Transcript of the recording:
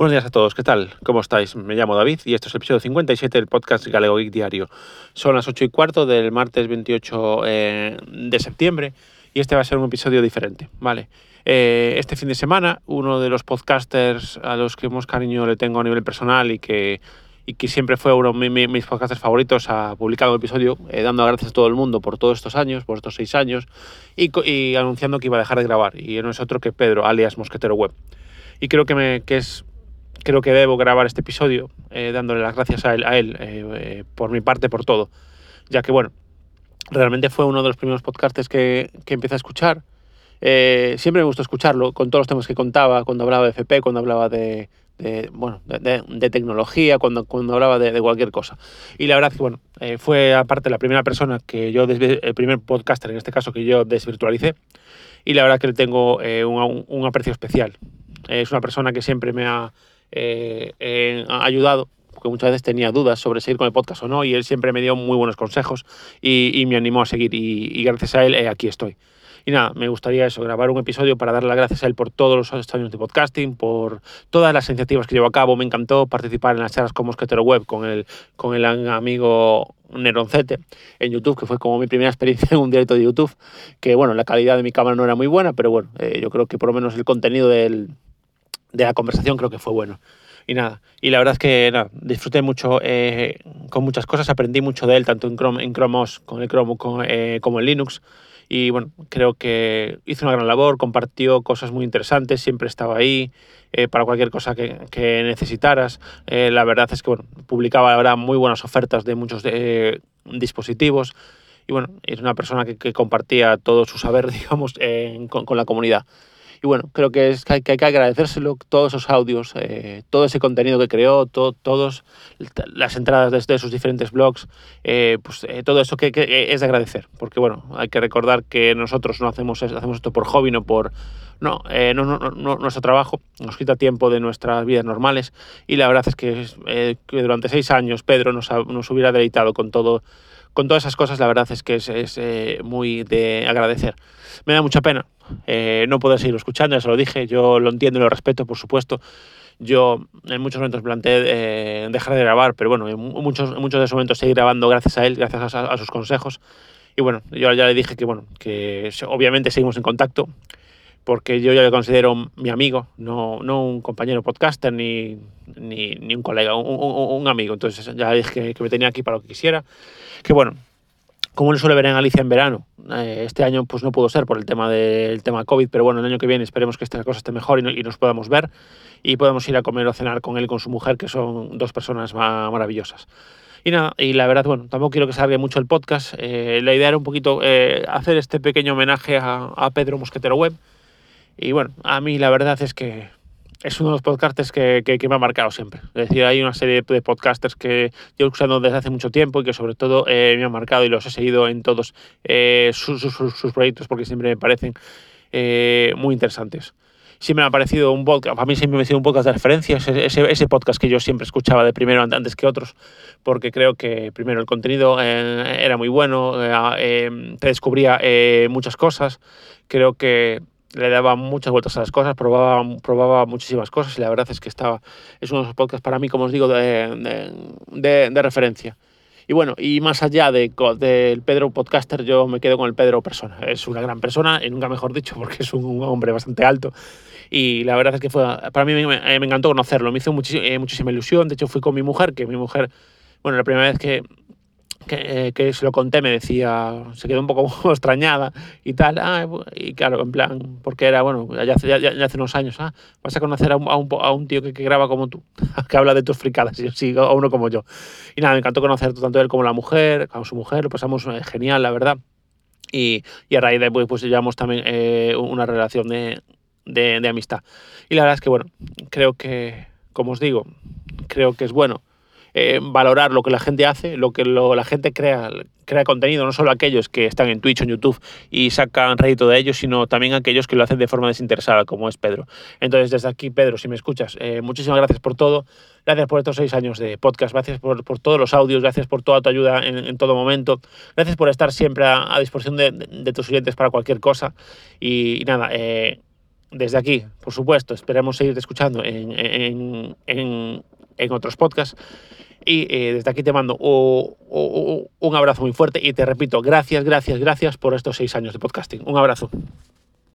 Buenos días a todos, ¿qué tal? ¿Cómo estáis? Me llamo David y esto es el episodio 57 del podcast Galego Geek Diario. Son las 8 y cuarto del martes 28 eh, de septiembre y este va a ser un episodio diferente, ¿vale? Eh, este fin de semana, uno de los podcasters a los que más cariño le tengo a nivel personal y que, y que siempre fue uno de mis podcasters favoritos, ha publicado un episodio eh, dando gracias a todo el mundo por todos estos años, por estos seis años, y, y, anunciando que iba a dejar de grabar. Y no es otro que Pedro, alias Mosquetero Web. Y creo que, me, que es creo que debo grabar este episodio eh, dándole las gracias a él, a él eh, eh, por mi parte, por todo. Ya que, bueno, realmente fue uno de los primeros podcasts que, que empecé a escuchar. siempre me gustó escucharlo, con todos los temas que contaba, cuando hablaba de FP, cuando hablaba de, de bueno, de, de, tecnología, cuando, cuando hablaba de, de, cualquier cosa. Y la verdad que, bueno, fue aparte la primera persona que yo, el primer podcaster en este caso, que yo desvirtualicé. Y la verdad que le tengo un, un aprecio especial. Es una persona que siempre me ha eh, ha ayudado porque muchas veces tenía dudas sobre seguir con el podcast o no, y él siempre me dio muy buenos consejos y, me animó a seguir, y, gracias a él eh, aquí estoy. Y nada, me gustaría eso, grabar un episodio para darle las gracias a él por todos los años de podcasting, por todas las iniciativas que llevo a cabo. Me encantó participar en las charlas como Mosquetero Web con el, con el amigo Neroncete en YouTube, que fue como mi primera experiencia en un directo de YouTube, que bueno, la calidad de mi cámara no era muy buena, pero bueno, eh, yo creo que por lo menos el contenido del, de la conversación creo que fue bueno. Y nada, y la verdad es que nada, disfruté mucho eh, con muchas cosas, aprendí mucho de él, tanto en Chrome, en Chrome OS, con el Chrome eh, como en Linux. Y bueno, creo que hizo una gran labor, compartió cosas muy interesantes, siempre estaba ahí eh, para cualquier cosa que, que necesitaras. la verdad es que publicaba ahora muy buenas ofertas de muchos dispositivos. Y bueno, es una persona que, compartía todo su saber, digamos, con la comunidad. Y bueno, creo que, es, que, hay, que, agradecérselo, todos esos audios, eh, todo ese contenido que creó, to, todas las entradas desde sus diferentes blogs, eh, pues eh, todo eso que, que, es de agradecer. Porque bueno, hay que recordar que nosotros no hacemos, hacemos esto por hobby, no por... No, eh, no, no, no, nuestro trabajo nos quita tiempo de nuestras vidas normales y la verdad es eh, que durante seis años Pedro nos, ha, nos hubiera deleitado con todo con todas esas cosas, la verdad es que es, es eh, muy de agradecer. Me da mucha pena eh, no poder seguir escuchando, ya se lo dije, yo lo entiendo y lo respeto, por supuesto. Yo en muchos momentos planteé eh, dejar de grabar, pero bueno, en muchos, muchos de esos momentos seguir grabando gracias a él, gracias a, sus consejos. Y bueno, yo ya le dije que, bueno, que obviamente seguimos en contacto, porque yo ya le considero mi amigo, no, no un compañero podcaster ni, ni, ni un colega, un, un, amigo. Entonces ya le dije que me tenía aquí para lo que quisiera que bueno, como lo suele ver en Alicia en verano, eh, este año pues no pudo ser por el tema del tema COVID, pero bueno, el año que viene esperemos que esta cosa esté mejor y, no, y nos podamos ver y podamos ir a comer o cenar con él y con su mujer, que son dos personas maravillosas. Y nada, y la verdad, bueno, tampoco quiero que salga mucho el podcast. Eh, la idea era un poquito eh, hacer este pequeño homenaje a, a Pedro Mosquetero Web. Y bueno, a mí la verdad es que es uno de los podcasters que, que, me ha marcado siempre. Es decir, hay una serie de podcasters que llevo usando desde hace mucho tiempo y que sobre todo eh, me han marcado y los he seguido en todos eh, sus, sus, proyectos porque siempre me parecen eh, muy interesantes. Siempre me ha parecido un podcast, a mí siempre me ha sido un podcast de referencia, ese, ese, ese, podcast que yo siempre escuchaba de primero antes que otros, porque creo que primero el contenido era muy bueno, te descubría muchas cosas, creo que le daba muchas vueltas a las cosas, probaba, probaba muchísimas cosas y la verdad es que estaba, es uno de los podcasts para mí, como os digo, de, de, de, referencia. Y bueno, y más allá del de, Pedro podcaster, yo me quedo con el Pedro persona. Es una gran persona, y nunca mejor dicho, porque es un, hombre bastante alto. Y la verdad es que fue, para mí me, me encantó conocerlo, me hizo muchísima, eh, muchísima ilusión. De hecho, fui con mi mujer, que mi mujer, bueno, la primera vez que, que, eh, que, se lo conté me decía, se quedó un poco extrañada y tal, ah, y claro, en plan, porque era, bueno, ya hace, ya, ya hace unos años, ah, vas a conocer a un, a un, a un tío que, que, graba como tú, que habla de tus fricadas, y sí, a uno como yo. Y nada, me encantó conocer tanto él como la mujer, como su mujer, lo pasamos eh, genial, la verdad. Y, y, a raíz de pues, pues llevamos también eh, una relación de, de, de amistad. Y la verdad es que, bueno, creo que, como os digo, creo que es bueno valorar lo que la gente hace, lo que la gente crea, crea contenido, no solo aquellos que están en Twitch o en YouTube y sacan rédito de ellos, sino también aquellos que lo hacen de forma desinteresada, como es Pedro. Entonces, desde aquí, Pedro, si me escuchas, eh, muchísimas gracias por todo, gracias por estos seis años de podcast, gracias por, todos los audios, gracias por toda tu ayuda en, todo momento, gracias por estar siempre a, disposición de, tus oyentes para cualquier cosa. Y, y nada, eh, desde aquí, por supuesto, esperamos seguirte escuchando en, en, en, en otros podcasts. Y eh, desde aquí te mando un abrazo muy fuerte y te repito, gracias, gracias, gracias por estos seis años de podcasting. Un abrazo.